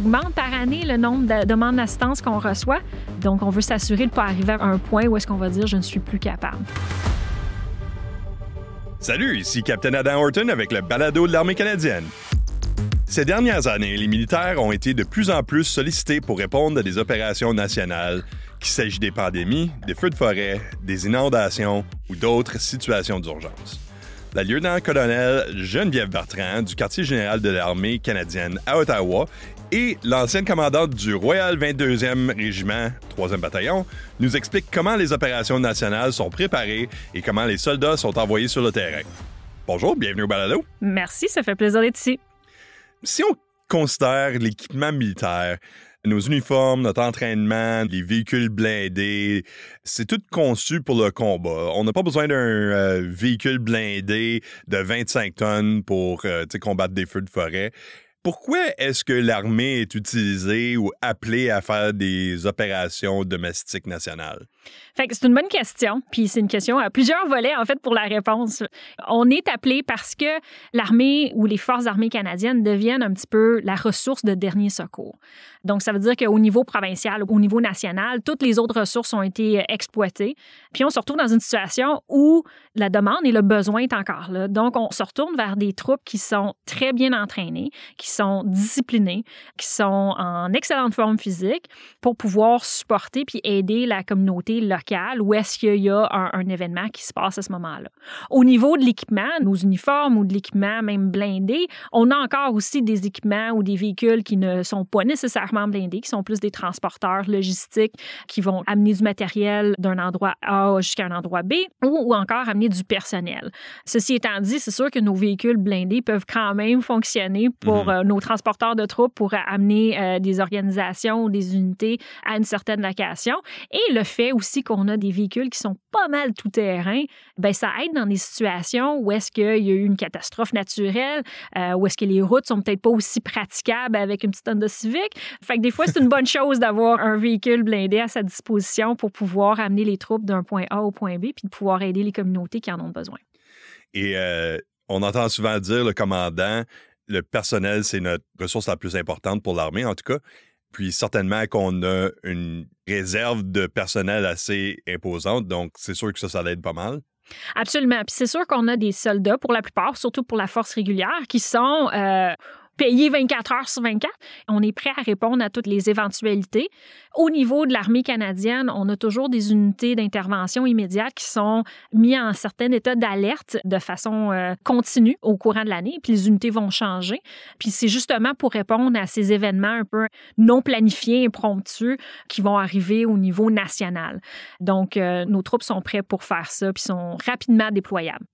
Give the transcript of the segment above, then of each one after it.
augmente par année le nombre de demandes d'assistance qu'on reçoit. Donc, on veut s'assurer de ne pas arriver à un point où est-ce qu'on va dire je ne suis plus capable. Salut, ici Captain Adam Horton avec le balado de l'armée canadienne. Ces dernières années, les militaires ont été de plus en plus sollicités pour répondre à des opérations nationales, qu'il s'agisse des pandémies, des feux de forêt, des inondations ou d'autres situations d'urgence. La lieutenant-colonel Geneviève Bertrand du quartier général de l'armée canadienne à Ottawa et l'ancienne commandante du Royal 22e Régiment, 3e bataillon, nous explique comment les opérations nationales sont préparées et comment les soldats sont envoyés sur le terrain. Bonjour, bienvenue au balado. Merci, ça fait plaisir d'être ici. Si on considère l'équipement militaire, nos uniformes, notre entraînement, les véhicules blindés, c'est tout conçu pour le combat. On n'a pas besoin d'un euh, véhicule blindé de 25 tonnes pour euh, combattre des feux de forêt. Pourquoi est-ce que l'armée est utilisée ou appelée à faire des opérations domestiques nationales? C'est une bonne question, puis c'est une question à plusieurs volets en fait pour la réponse. On est appelé parce que l'armée ou les forces armées canadiennes deviennent un petit peu la ressource de dernier secours. Donc ça veut dire qu'au niveau provincial, au niveau national, toutes les autres ressources ont été exploitées. Puis on se retrouve dans une situation où la demande et le besoin est encore là. Donc on se retourne vers des troupes qui sont très bien entraînées, qui sont disciplinées, qui sont en excellente forme physique pour pouvoir supporter puis aider la communauté locale où est-ce qu'il y a un, événement qui se passe à ce moment-là? Au niveau de l'équipement, nos uniformes ou de l'équipement même blindé, on a encore aussi des équipements ou des véhicules qui ne sont pas nécessairement blindés, qui sont plus des transporteurs logistiques qui vont amener du matériel d'un endroit A jusqu'à un endroit B ou, encore amener du personnel. Ceci étant dit, c'est sûr que nos véhicules blindés peuvent quand même fonctionner pour mhm. euh, nos transporteurs de troupes pour amener euh, des organisations ou des unités à une certaine location. Et le fait aussi qu'on a des véhicules qui sont pas mal tout-terrain, ben ça aide dans des situations où est-ce qu'il y a eu une catastrophe naturelle, euh, où est-ce que les routes sont peut-être pas aussi praticables avec une petite Honda Civic. Fait que des fois, c'est une bonne chose d'avoir un véhicule blindé à sa disposition pour pouvoir amener les troupes d'un point A au point B puis de pouvoir aider les communautés qui en ont besoin. Et euh, on entend souvent dire, le commandant, le personnel, c'est notre ressource la plus importante pour l'armée, en tout cas. Puis certainement qu'on a une réserve de personnel assez imposante, donc c'est sûr que ça, ça l'aide pas mal. Absolument. Puis c'est sûr qu'on a des soldats, pour la plupart, surtout pour la force régulière, qui sont euh, payé 24 heures sur 24. On est prêt à répondre à toutes les éventualités. Au niveau de l'armée canadienne, on a toujours des unités d'intervention immédiate qui sont mises en certain état d'alerte de façon euh, continue au courant de l'année, puis les unités vont changer. Puis c'est justement pour répondre à ces événements un peu non planifiés, impromptus qui vont arriver au niveau national. Donc, euh, nos troupes sont prêtes pour faire ça, puis sont rapidement déployables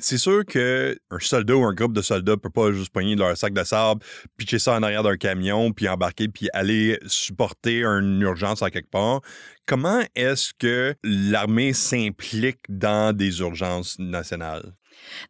c'est sûr qu'un soldat ou un groupe de soldats peut pas juste poigner leur sac de sable, pitcher ça en arrière d'un camion, puis embarquer, puis aller supporter une urgence à quelque part. Comment est-ce que l'armée s'implique dans des urgences nationales?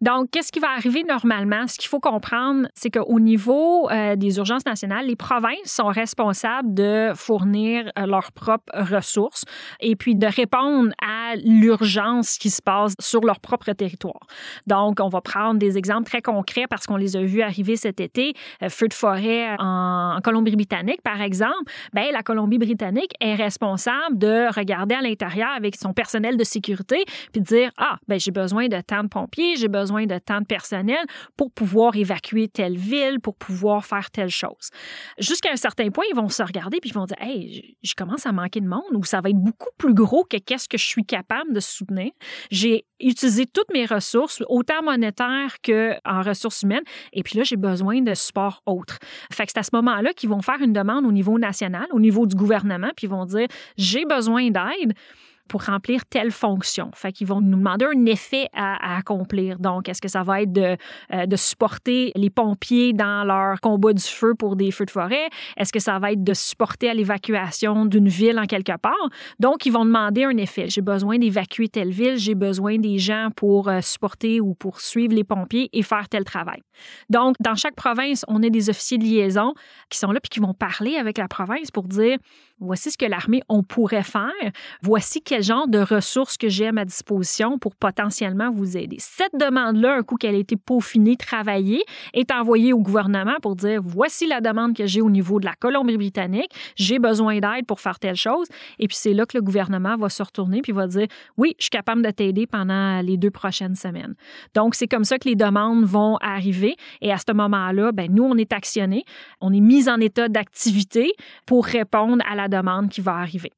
Donc, qu'est-ce qui va arriver normalement? Ce qu'il faut comprendre, c'est qu'au niveau euh, des urgences nationales, les provinces sont responsables de fournir euh, leurs propres ressources et puis de répondre à l'urgence qui se passe sur leur propre territoire. Donc, on va prendre des exemples très concrets parce qu'on les a vus arriver cet été. Euh, feu de forêt en, Colombie-Britannique, par exemple. Ben, la Colombie-Britannique est responsable de regarder à l'intérieur avec son personnel de sécurité puis de dire, ah, ben, j'ai besoin de tant de pompiers, j'ai besoin de tant de personnel pour pouvoir évacuer telle ville, pour pouvoir faire telle chose. Jusqu'à un certain point, ils vont se regarder puis ils vont dire Hey, je commence à manquer de monde ou ça va être beaucoup plus gros que qu'est-ce que je suis capable de soutenir. J'ai utilisé toutes mes ressources, autant monétaires qu'en ressources humaines, et puis là, j'ai besoin de support autre. Fait que c'est à ce moment-là qu'ils vont faire une demande au niveau national, au niveau du gouvernement, puis ils vont dire J'ai besoin d'aide pour remplir telle fonction. Fait qu'ils vont nous demander un effet à, accomplir. Donc, est-ce que ça va être de, euh, de, supporter les pompiers dans leur combat du feu pour des feux de forêt? Est-ce que ça va être de supporter à l'évacuation d'une ville en quelque part? Donc, ils vont demander un effet. J'ai besoin d'évacuer telle ville, j'ai besoin des gens pour euh, supporter ou pour suivre les pompiers et faire tel travail. Donc, dans chaque province, on a des officiers de liaison qui sont là puis qui vont parler avec la province pour dire voici ce que l'armée on pourrait faire, voici quel genre de ressources que j'ai à ma disposition pour potentiellement vous aider. Cette demande-là, un coup qu'elle a été peaufinée, travaillée, est envoyée au gouvernement pour dire voici la demande que j'ai au niveau de la Colombie-Britannique, j'ai besoin d'aide pour faire telle chose. Et puis c'est là que le gouvernement va se retourner puis va dire oui, je suis capable de t'aider pendant les deux prochaines semaines. Donc c'est comme ça que les demandes vont arriver. Et à ce moment-là, ben, nous, on est actionnés, on est mis en état d'activité pour répondre à la demande qui va arriver.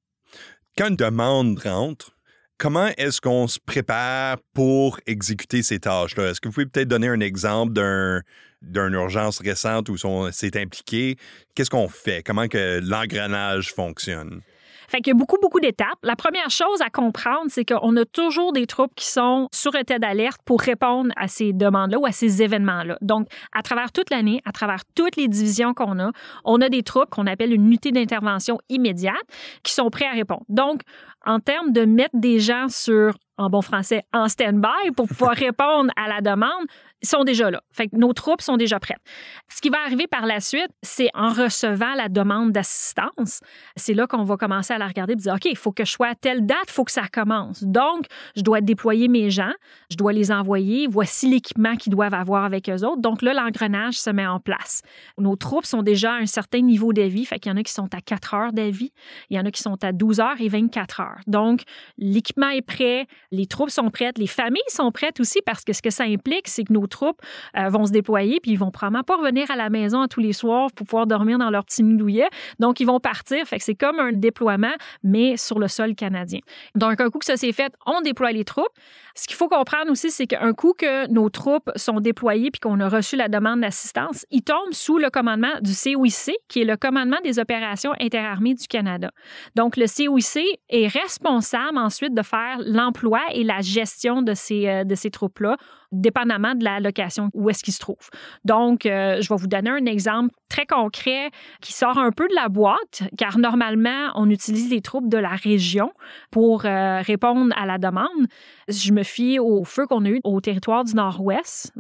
Quand une demande rentre, comment est-ce qu'on se prépare pour exécuter ces tâches-là? Est-ce que vous pouvez peut-être donner un exemple d'un d'une urgence récente où on s'est impliqué? Qu'est-ce qu'on fait? Comment que l'engrenage fonctionne? Fait qu'il y a beaucoup, beaucoup d'étapes. La première chose à comprendre, c'est qu'on a toujours des troupes qui sont sur état d'alerte pour répondre à ces demandes-là ou à ces événements-là. Donc, à travers toute l'année, à travers toutes les divisions qu'on a, on a des troupes qu'on appelle une unité d'intervention immédiate qui sont prêts à répondre. Donc, en termes de mettre des gens sur en bon français, en stand-by pour pouvoir répondre à la demande, sont déjà là. Nos troupes sont déjà prêtes. Ce qui va arriver par la suite, c'est en recevant la demande d'assistance, c'est là qu'on va commencer à la regarder et dire OK, il faut que je sois à telle date, il faut que ça commence. Donc, je dois déployer mes gens, je dois les envoyer, voici l'équipement qu'ils doivent avoir avec eux autres. Donc là, l'engrenage se met en place. Nos troupes sont déjà à un certain niveau d'avis, fait qu'il y en a qui sont à 4 heures d'avis, il y en a qui sont à 12 heures et 24 heures. Donc, l'équipement est prêt, les troupes sont prêtes, les familles sont prêtes aussi parce que ce que ça implique, c'est que nos troupes euh, vont se déployer puis ils vont probablement pas revenir à la maison tous les soirs pour pouvoir dormir dans leur petit douillet. Donc, ils vont partir. C'est comme un déploiement, mais sur le sol canadien. Donc, un coup que ça s'est fait, on déploie les troupes. Ce qu'il faut comprendre aussi, c'est qu'un coup que nos troupes sont déployées puis qu'on a reçu la demande d'assistance, ils tombent sous le commandement du COIC, qui est le commandement des opérations interarmées du Canada. Donc, le COIC est responsable ensuite de faire l'emploi et la gestion de ces, euh, de ces troupes-là, dépendamment de la location où est-ce qu'ils se trouvent. Donc, euh, je vais vous donner un exemple très concret qui sort un peu de la boîte, car normalement, on utilise les troupes de la région pour euh, répondre à la demande. Je me fie au feu qu'on a eu au territoire du Nord-Ouest,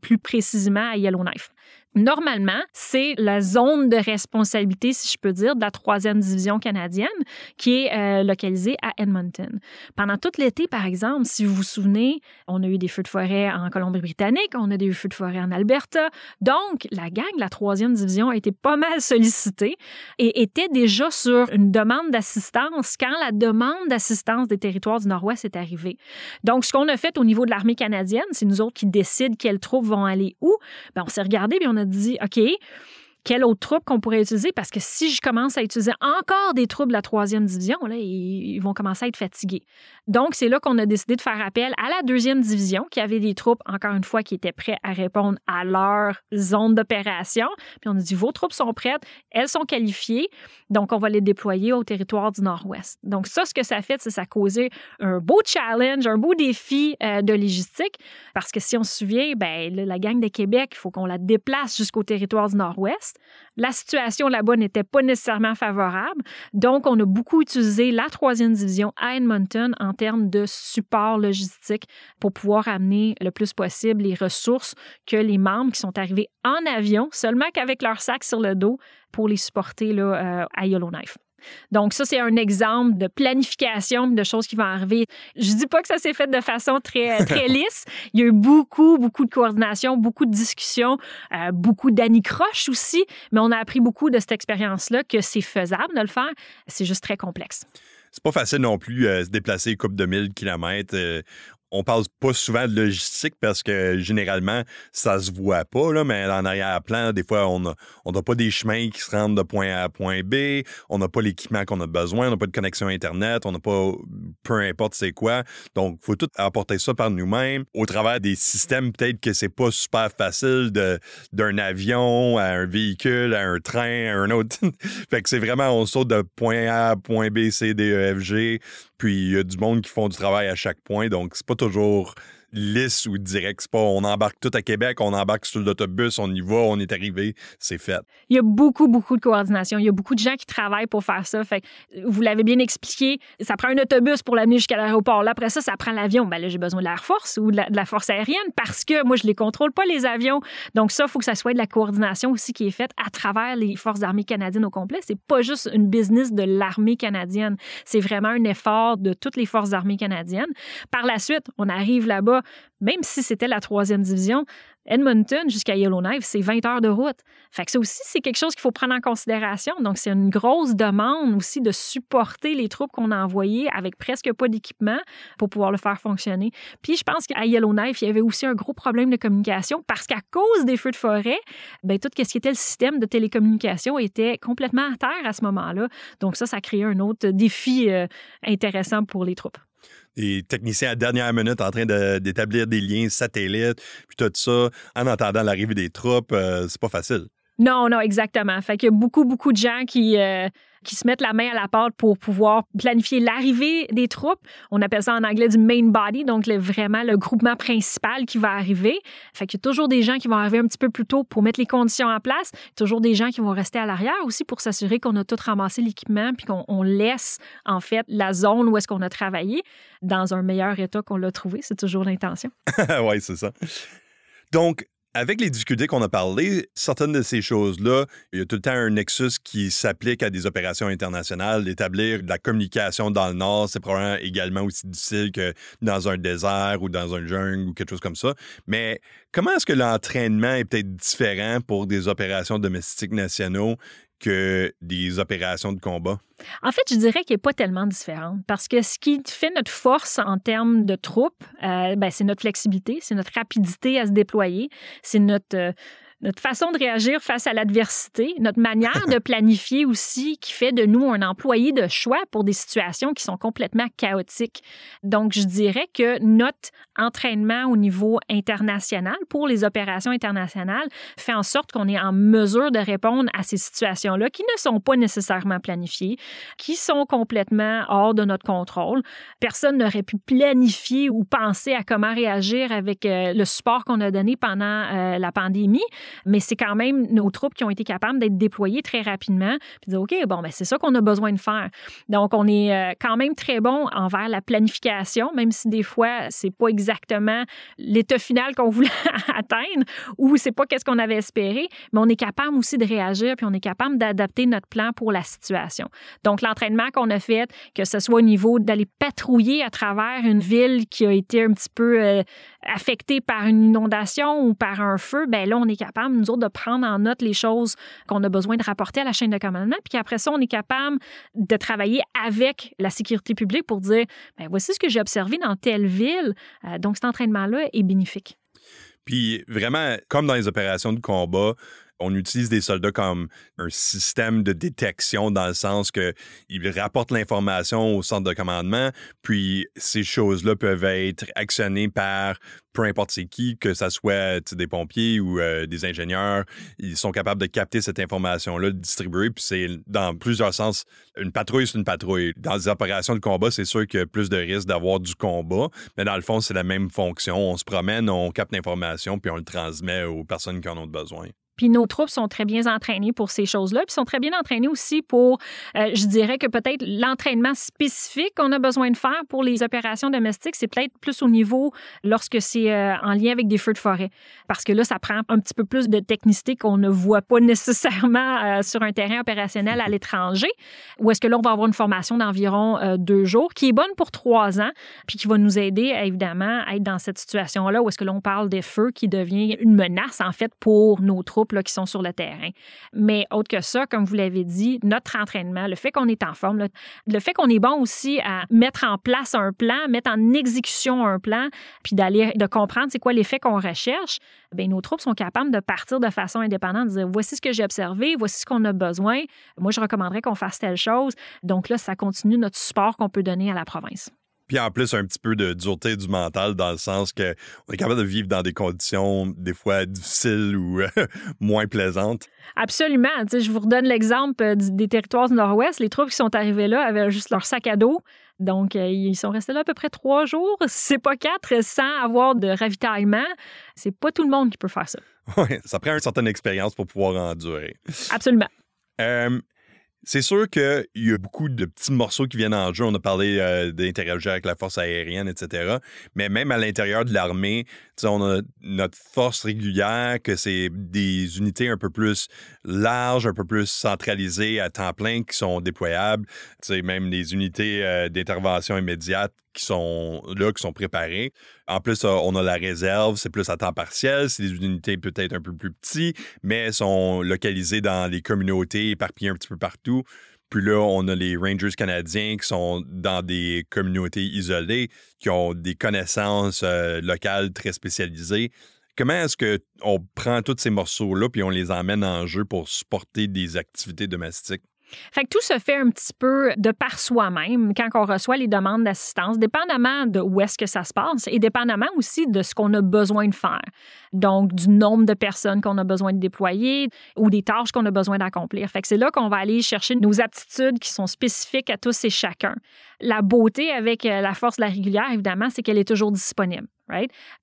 plus précisément à Yellowknife. Normalement, c'est la zone de responsabilité, si je peux dire, de la troisième division canadienne qui est euh, localisée à Edmonton. Pendant tout l'été, par exemple, si vous vous souvenez, on a eu des feux de forêt en Colombie-Britannique, on a eu des feux de forêt en Alberta. Donc, la gang la troisième division a été pas mal sollicitée et était déjà sur une demande d'assistance quand la demande d'assistance des territoires du Nord-Ouest est arrivée. Donc, ce qu'on a fait au niveau de l'armée canadienne, c'est nous autres qui décident quelles troupes vont aller où. Bien, on s'est regardé et on a dit, OK, quelle autre troupe qu'on pourrait utiliser? Parce que si je commence à utiliser encore des troupes de la troisième division, là, ils vont commencer à être fatigués. Donc, c'est là qu'on a décidé de faire appel à la deuxième division, qui avait des troupes, encore une fois, qui étaient prêtes à répondre à leur zone d'opération. Puis on a dit, vos troupes sont prêtes, elles sont qualifiées, donc on va les déployer au territoire du Nord-Ouest. Donc ça, ce que ça fait, c'est ça a causé un beau challenge, un beau défi euh, de logistique, parce que si on se souvient, ben, la gang de Québec, il faut qu'on la déplace jusqu'au territoire du Nord-Ouest. La situation là-bas n'était pas nécessairement favorable. Donc, on a beaucoup utilisé la troisième division à Edmonton en termes de support logistique pour pouvoir amener le plus possible les ressources que les membres qui sont arrivés en avion, seulement qu'avec leur sac sur le dos, pour les supporter euh, à Yellowknife. Donc, ça, c'est un exemple de planification de choses qui vont arriver. Je dis pas que ça s'est fait de façon très, très lisse. Il y a eu beaucoup, beaucoup de coordination, beaucoup de discussions, euh, beaucoup d'anicroches aussi, mais on a appris beaucoup de cette expérience-là que c'est faisable de le faire. C'est juste très complexe c'est pas facile non plus euh, se déplacer coupe de 1000 kilomètres. Euh, on parle pas souvent de logistique parce que généralement, ça se voit pas, là, mais en arrière-plan, des fois, on n'a on pas des chemins qui se rendent de point A à point B, on n'a pas l'équipement qu'on a besoin, on n'a pas de connexion Internet, on n'a pas peu importe c'est quoi. Donc, faut tout apporter ça par nous-mêmes au travers des systèmes. Peut-être que c'est pas super facile d'un avion à un véhicule, à un train, à un autre. fait que c'est vraiment, on saute de point A à point B, C, D, E, F, G. Puis il y a du monde qui font du travail à chaque point. Donc, c'est pas toujours lisse ou direct. C'est pas on embarque tout à Québec, on embarque sur l'autobus, on y va, on est arrivé, c'est fait. Il y a beaucoup, beaucoup de coordination. Il y a beaucoup de gens qui travaillent pour faire ça. Fait vous l'avez bien expliqué, ça prend un autobus pour l'amener jusqu'à l'aéroport. Là, après ça, ça prend l'avion. Ben là, j'ai besoin de l'Air Force ou de la, force aérienne parce que moi, je les contrôle pas, les avions. Donc ça, il faut que ça soit de la coordination aussi qui est faite à travers les forces armées canadiennes au complet. C'est pas juste une business de l'armée canadienne. C'est vraiment un effort de toutes les forces armées canadiennes. Par la suite, on arrive là-bas, même si c'était la troisième division, Edmonton jusqu'à Yellowknife, c'est 20 heures de route. Fait que ça aussi, c'est quelque chose qu'il faut prendre en considération. Donc, c'est une grosse demande aussi de supporter les troupes qu'on a envoyées avec presque pas d'équipement pour pouvoir le faire fonctionner. Puis, je pense qu'à Yellowknife, il y avait aussi un gros problème de communication parce qu'à cause des feux de forêt, bien, tout ce qui était le système de télécommunication était complètement à terre à ce moment-là. Donc, ça, ça créait un autre défi euh, intéressant pour les troupes des techniciens à dernière minute en train d'établir des liens satellites, puis tout ça, en entendant l'arrivée des troupes, euh, c'est pas facile. Non, non, exactement. Fait qu'il y a beaucoup, beaucoup de gens qui, euh, qui se mettent la main à la pâte pour pouvoir planifier l'arrivée des troupes. On appelle ça en anglais du main body, donc vraiment le groupement principal qui va arriver. Fait qu'il y a toujours des gens qui vont arriver un petit peu plus tôt pour mettre les conditions en place. Toujours des gens qui vont rester à l'arrière aussi pour s'assurer qu'on a tout ramassé l'équipement puis qu'on laisse en fait la zone où est-ce qu'on a travaillé dans un meilleur état qu'on l'a trouvé. C'est toujours l'intention. oui, c'est ça. Donc, avec les difficultés qu'on a parlé, certaines de ces choses-là, il y a tout le temps un nexus qui s'applique à des opérations internationales. D'établir de la communication dans le Nord, c'est probablement également aussi difficile que dans un désert ou dans un jungle ou quelque chose comme ça. Mais comment est-ce que l'entraînement est peut-être différent pour des opérations domestiques nationaux que des opérations de combat? En fait, je dirais qu'il n'est pas tellement différent parce que ce qui fait notre force en termes de troupes, euh, ben, c'est notre flexibilité, c'est notre rapidité à se déployer, c'est notre, euh, notre façon de réagir face à l'adversité, notre manière de planifier aussi qui fait de nous un employé de choix pour des situations qui sont complètement chaotiques. Donc, je dirais que notre entraînement au niveau international pour les opérations internationales fait en sorte qu'on est en mesure de répondre à ces situations-là qui ne sont pas nécessairement planifiées, qui sont complètement hors de notre contrôle. Personne n'aurait pu planifier ou penser à comment réagir avec euh, le support qu'on a donné pendant euh, la pandémie mais c'est quand même nos troupes qui ont été capables d'être déployées très rapidement, puis dire, OK, bon, ben, c'est ça qu'on a besoin de faire. Donc, on est euh, quand même très bon envers la planification, même si des fois, c'est pas exactement l'état final qu'on voulait atteindre ou c'est pas qu'est-ce qu'on avait espéré, mais on est capable aussi de réagir, puis on est capable d'adapter notre plan pour la situation. Donc, l'entraînement qu'on a fait, que ce soit au niveau d'aller patrouiller à travers une ville qui a été un petit peu euh, affectée par une inondation ou par un feu, ben là, on est capable nous autres, de prendre en note les choses qu'on a besoin de rapporter à la chaîne de commandement, puis qu'après ça, on est capable de travailler avec la sécurité publique pour dire, ben voici ce que j'ai observé dans telle ville. Euh, donc, cet entraînement-là est bénéfique. Puis vraiment, comme dans les opérations de combat, on utilise des soldats comme un système de détection dans le sens qu'ils rapportent l'information au centre de commandement, puis ces choses-là peuvent être actionnées par peu importe qui, que ce soit des pompiers ou euh, des ingénieurs, ils sont capables de capter cette information-là, de distribuer, puis c'est dans plusieurs sens, une patrouille, c'est une patrouille. Dans des opérations de combat, c'est sûr qu'il y a plus de risques d'avoir du combat, mais dans le fond, c'est la même fonction. On se promène, on capte l'information, puis on le transmet aux personnes qui en ont besoin. Puis nos troupes sont très bien entraînées pour ces choses-là, puis sont très bien entraînées aussi pour, euh, je dirais que peut-être l'entraînement spécifique qu'on a besoin de faire pour les opérations domestiques, c'est peut-être plus au niveau lorsque c'est euh, en lien avec des feux de forêt. Parce que là, ça prend un petit peu plus de technicité qu'on ne voit pas nécessairement euh, sur un terrain opérationnel à l'étranger. Ou est-ce que là, on va avoir une formation d'environ deux jours qui est bonne pour trois ans, puis qui va nous aider, évidemment, à être dans cette situation-là où est-ce que l'on parle des feux qui devient une menace, en fait, pour nos troupes qui sont sur le terrain. Mais autre que ça, comme vous l'avez dit, notre entraînement, le fait qu'on est en forme, le, fait qu'on est bon aussi à mettre en place un plan, mettre en exécution un plan, puis d'aller de comprendre c'est quoi l'effet qu'on recherche, bien, nos troupes sont capables de partir de façon indépendante, de dire voici ce que j'ai observé, voici ce qu'on a besoin. Moi, je recommanderais qu'on fasse telle chose. Donc là, ça continue notre support qu'on peut donner à la province. Puis en plus, un petit peu de dureté du mental dans le sens que on est capable de vivre dans des conditions des fois difficiles ou moins plaisantes. Absolument. je vous redonne l'exemple euh, des territoires du Nord-Ouest. Les troupes qui sont arrivées là avaient juste leur sac à dos. Donc, euh, ils sont restés là à peu près trois jours, c'est pas quatre, sans avoir de ravitaillement. C'est pas tout le monde qui peut faire ça. Oui, ça prend une certaine expérience pour pouvoir endurer. Absolument. Euh, c'est sûr qu'il y a beaucoup de petits morceaux qui viennent en jeu. On a parlé euh, d'interagir avec la force aérienne, etc. Mais même à l'intérieur de l'armée, on a notre force régulière, que c'est des unités un peu plus larges, un peu plus centralisées à temps plein qui sont déployables. même des unités euh, d'intervention immédiate qui sont là, qui sont préparés. En plus, on a la réserve, c'est plus à temps partiel, c'est des unités peut-être un peu plus petites, mais sont localisées dans les communautés, éparpillées un petit peu partout. Puis là, on a les Rangers canadiens qui sont dans des communautés isolées, qui ont des connaissances euh, locales très spécialisées. Comment est-ce qu'on prend tous ces morceaux-là puis on les emmène en jeu pour supporter des activités domestiques? Fait que tout se fait un petit peu de par soi-même quand on reçoit les demandes d'assistance, dépendamment de où est-ce que ça se passe et dépendamment aussi de ce qu'on a besoin de faire. Donc, du nombre de personnes qu'on a besoin de déployer ou des tâches qu'on a besoin d'accomplir. Fait que c'est là qu'on va aller chercher nos aptitudes qui sont spécifiques à tous et chacun. La beauté avec euh, la force de la régulière, évidemment, c'est qu'elle est toujours disponible.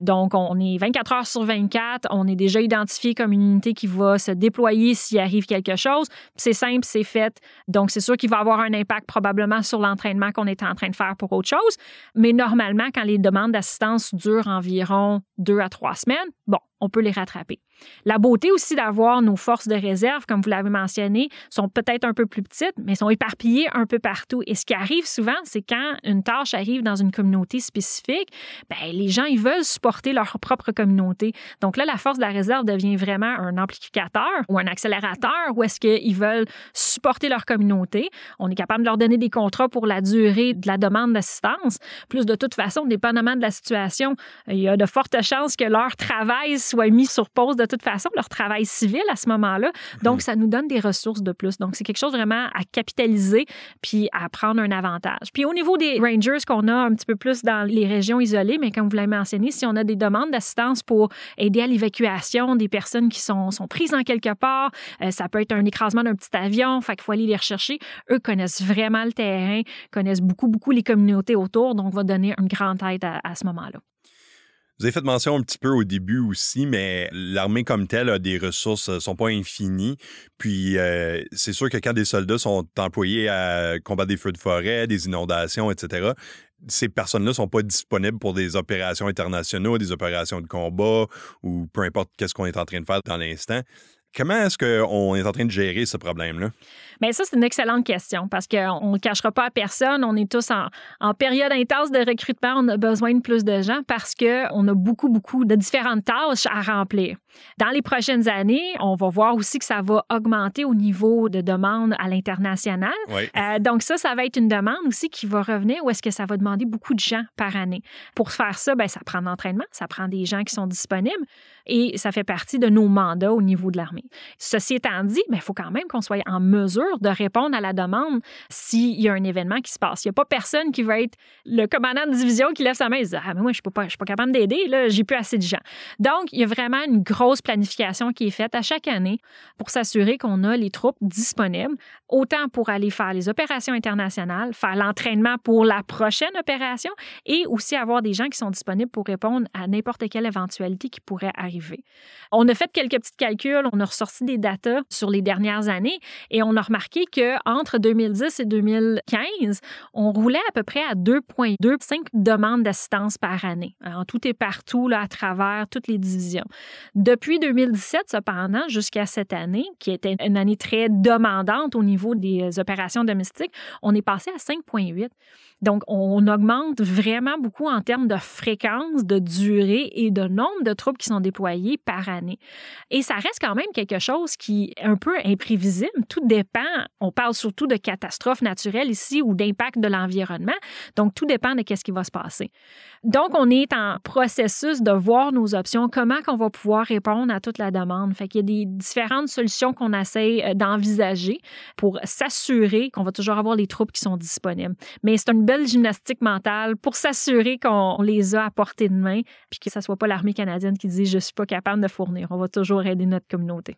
Donc, on est 24 heures sur 24, on est déjà identifié comme une unité qui va se déployer s'il arrive quelque chose. C'est simple, c'est fait. Donc, c'est sûr qu'il va avoir un impact probablement sur l'entraînement qu'on est en train de faire pour autre chose. Mais normalement, quand les demandes d'assistance durent environ deux à trois semaines, bon, on peut les rattraper. La beauté aussi d'avoir nos forces de réserve, comme vous l'avez mentionné, sont peut-être un peu plus petites, mais sont éparpillées un peu partout. Et ce qui arrive souvent, c'est quand une tâche arrive dans une communauté spécifique, ben, les gens, ils veulent supporter leur propre communauté. Donc là, la force de la réserve devient vraiment un amplificateur ou un accélérateur où est-ce qu'ils veulent supporter leur communauté. On est capable de leur donner des contrats pour la durée de la demande d'assistance. Plus de toute façon, dépendamment de la situation, il y a de fortes chances que leur travail soit mis sur pause de toute façon leur travail civil à ce moment-là. Donc, mhm. ça nous donne des ressources de plus. Donc, c'est quelque chose vraiment à capitaliser puis à prendre un avantage. Puis au niveau des rangers qu'on a un petit peu plus dans les régions isolées, mais comme vous l'avez mentionné, si on a des demandes d'assistance pour aider à l'évacuation des personnes qui sont, sont prises en quelque part, euh, ça peut être un écrasement d'un petit avion, fait qu'il faut aller les rechercher. Eux connaissent vraiment le terrain, connaissent beaucoup, beaucoup les communautés autour, donc va donner une grande aide à ce moment-là. Vous avez fait mention un petit peu au début aussi, mais l'armée comme telle a des ressources, euh, sont pas infinies. Puis euh, c'est sûr que quand des soldats sont employés à combattre des feux de forêt, des inondations, etc., ces personnes-là sont pas disponibles pour des opérations internationales, des opérations de combat ou peu importe qu'est-ce qu'on est en train de faire dans l'instant. Comment est-ce qu'on est en train de gérer ce problème-là? Bien, ça, c'est une excellente question parce qu'on ne le cachera pas à personne. On est tous en, période intense de recrutement. On a besoin de plus de gens parce qu'on a beaucoup, beaucoup de différentes tâches à remplir. Dans les prochaines années, on va voir aussi que ça va augmenter au niveau de demande à l'international. Euh, donc, ça, ça va être une demande aussi qui va revenir ou est-ce que ça va demander beaucoup de gens par année. Pour faire ça, bien, ça prend l'entraînement, ça prend des gens qui sont disponibles et ça fait partie de nos mandats au niveau de l'armée. Ceci étant dit, il faut quand même qu'on soit en mesure de répondre à la demande s'il y a un événement qui se passe. Il n'y a pas personne qui va être le commandant de division qui lève sa main et dit Ah, mais moi, je ne suis pas capable d'aider, là, j'ai plus assez de gens. Donc, il y a vraiment une grosse planification qui est faite à chaque année pour s'assurer qu'on a les troupes disponibles, autant pour aller faire les opérations internationales, faire l'entraînement pour la prochaine opération et aussi avoir des gens qui sont disponibles pour répondre à n'importe quelle éventualité qui pourrait arriver. On a fait quelques petits calculs, on a ressorti des datas sur les dernières années et on a remarqué qu'entre 2010 et 2015, on roulait à peu près à 2,25 demandes d'assistance par année, en tout et partout, là, à travers toutes les divisions. Depuis 2017, cependant, jusqu'à cette année, qui était une année très demandante au niveau des opérations domestiques, on est passé à 5,8. Donc, on augmente vraiment beaucoup en termes de fréquence, de durée et de nombre de troupes qui sont déployées par année. Et ça reste quand même quelque chose qui est un peu imprévisible. Tout dépend, on parle surtout de catastrophes naturelles ici ou d'impact de l'environnement. Donc, tout dépend de qu'est-ce qui va se passer. Donc, on est en processus de voir nos options, comment qu'on va pouvoir répondre à toute la demande. Fait qu'il y a des différentes solutions qu'on essaie euh, d'envisager pour s'assurer qu'on va toujours avoir les troupes qui sont disponibles. Mais c'est une belle gymnastique mentale pour s'assurer qu'on les a à portée de main puis que ce soit pas l'armée canadienne qui dit je suis pas capable de fournir. On va toujours aider notre communauté.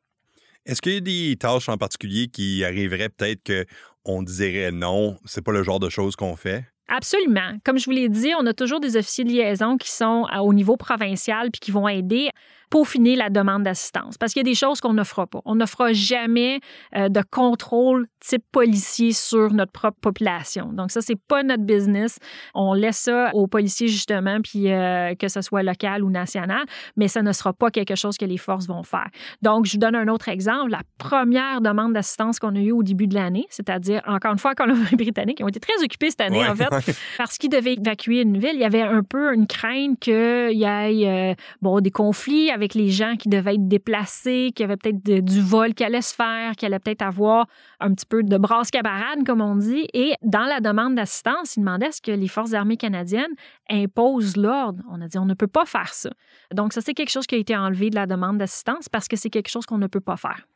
Est-ce qu'il y a des tâches en particulier qui arriveraient peut-être qu'on dirait non, c'est pas le genre de choses qu'on fait? Absolument. Comme je vous l'ai dit, on a toujours des officiers de liaison qui sont au niveau provincial puis qui vont aider peaufiner la demande d'assistance. Parce qu'il y a des choses qu'on ne fera pas. On ne fera jamais euh, de contrôle type policier sur notre propre population. Donc ça, c'est pas notre business. On laisse ça aux policiers justement, puis euh, que ce soit local ou national, mais ça ne sera pas quelque chose que les forces vont faire. Donc, je vous donne un autre exemple. La première demande d'assistance qu'on a eue au début de l'année, c'est-à-dire, encore une fois, Colombie-Britannique, ils ont été très occupés cette année, en fait, parce qu'ils devaient évacuer une ville. Il y avait un peu une crainte qu'il y ait, euh, bon, des conflits avec avec les gens qui devaient être déplacés, qu'il y avait peut-être du vol qui allait se faire, qu'il allait peut-être avoir un petit peu de brasse cabarade, comme on dit. Et dans la demande d'assistance, ils demandaient est-ce que les Forces armées canadiennes imposent l'ordre. On a dit on ne peut pas faire ça. Donc, ça, c'est quelque chose qui a été enlevé de la demande d'assistance parce que c'est quelque chose qu'on ne peut pas faire.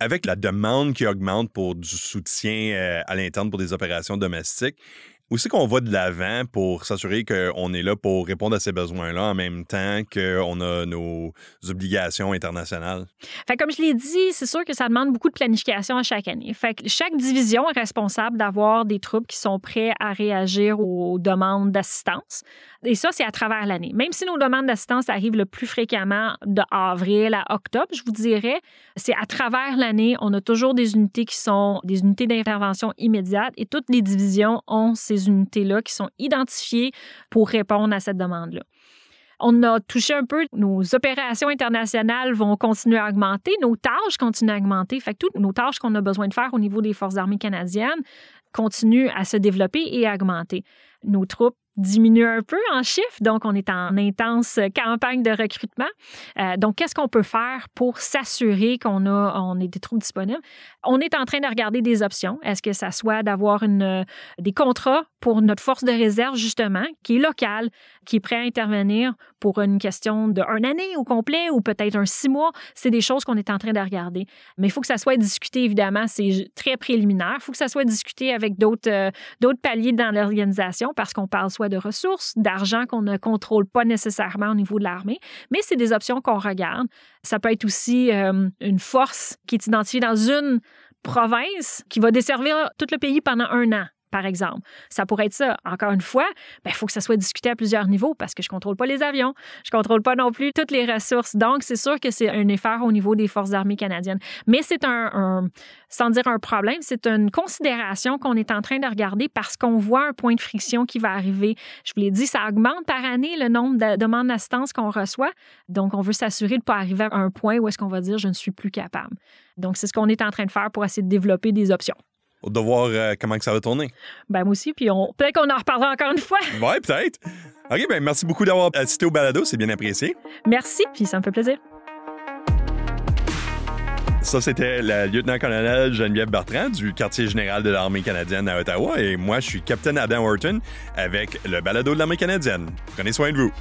Avec la demande qui augmente pour du soutien euh, à l'interne pour des opérations domestiques, où c'est qu'on va de l'avant pour s'assurer qu'on est là pour répondre à ces besoins-là en même temps qu'on a nos obligations internationales? Fait comme je l'ai dit, c'est sûr que ça demande beaucoup de planification à chaque année. Fait que chaque division est responsable d'avoir des troupes qui sont prêts à réagir aux demandes d'assistance. Et ça, c'est à travers l'année. Même si nos demandes d'assistance arrivent le plus fréquemment de avril à octobre, je vous dirais, c'est à travers l'année, on a toujours des unités qui sont des unités d'intervention immédiate et toutes les divisions ont ces unités-là qui sont identifiées pour répondre à cette demande-là. On a touché un peu, nos opérations internationales vont continuer à augmenter, nos tâches continuent à augmenter. Fait que toutes nos tâches qu'on a besoin de faire au niveau des forces armées canadiennes continuent à se développer et à augmenter. Nos troupes diminue un peu en chiffres, donc on est en intense campagne de recrutement. Euh, donc, qu'est-ce qu'on peut faire pour s'assurer qu'on a on est des troupes disponibles? On est en train de regarder des options. Est-ce que ça soit d'avoir une, des contrats pour notre force de réserve, justement, qui est locale, qui est prêt à intervenir pour une question d'un année au complet ou peut-être un six mois? C'est des choses qu'on est en train de regarder. Mais il faut que ça soit discuté, évidemment, c'est très préliminaire. Il faut que ça soit discuté avec d'autres euh, d'autres paliers dans l'organisation parce qu'on parle soit de ressources, d'argent qu'on ne contrôle pas nécessairement au niveau de l'armée, mais c'est des options qu'on regarde. Ça peut être aussi euh, une force qui est identifiée dans une province qui va desservir tout le pays pendant un an par exemple. Ça pourrait être ça. Encore une fois, il ben, faut que ça soit discuté à plusieurs niveaux parce que je ne contrôle pas les avions, je ne contrôle pas non plus toutes les ressources. Donc, c'est sûr que c'est un effort au niveau des forces armées canadiennes. Mais c'est un, sans dire un problème, c'est une considération qu'on est en train de regarder parce qu'on voit un point de friction qui va arriver. Je vous l'ai dit, ça augmente par année le nombre de demandes d'assistance qu'on reçoit. Donc, on veut s'assurer de ne pas arriver à un point où est-ce qu'on va dire je ne suis plus capable. Donc, c'est ce qu'on est en train de faire pour essayer de développer des options de voir euh, comment que ça va tourner. Ben moi aussi, puis on... peut-être qu'on en reparlera encore une fois. ouais, peut-être. OK, ben merci beaucoup d'avoir assisté au balado, c'est bien apprécié. Merci, puis ça me fait plaisir. Ça, c'était la lieutenant-colonel Geneviève Bertrand du quartier général de l'armée canadienne à Ottawa. Et moi, je suis capitaine Adam Horton avec le balado de l'armée canadienne. Prenez soin de vous.